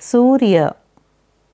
सूर्य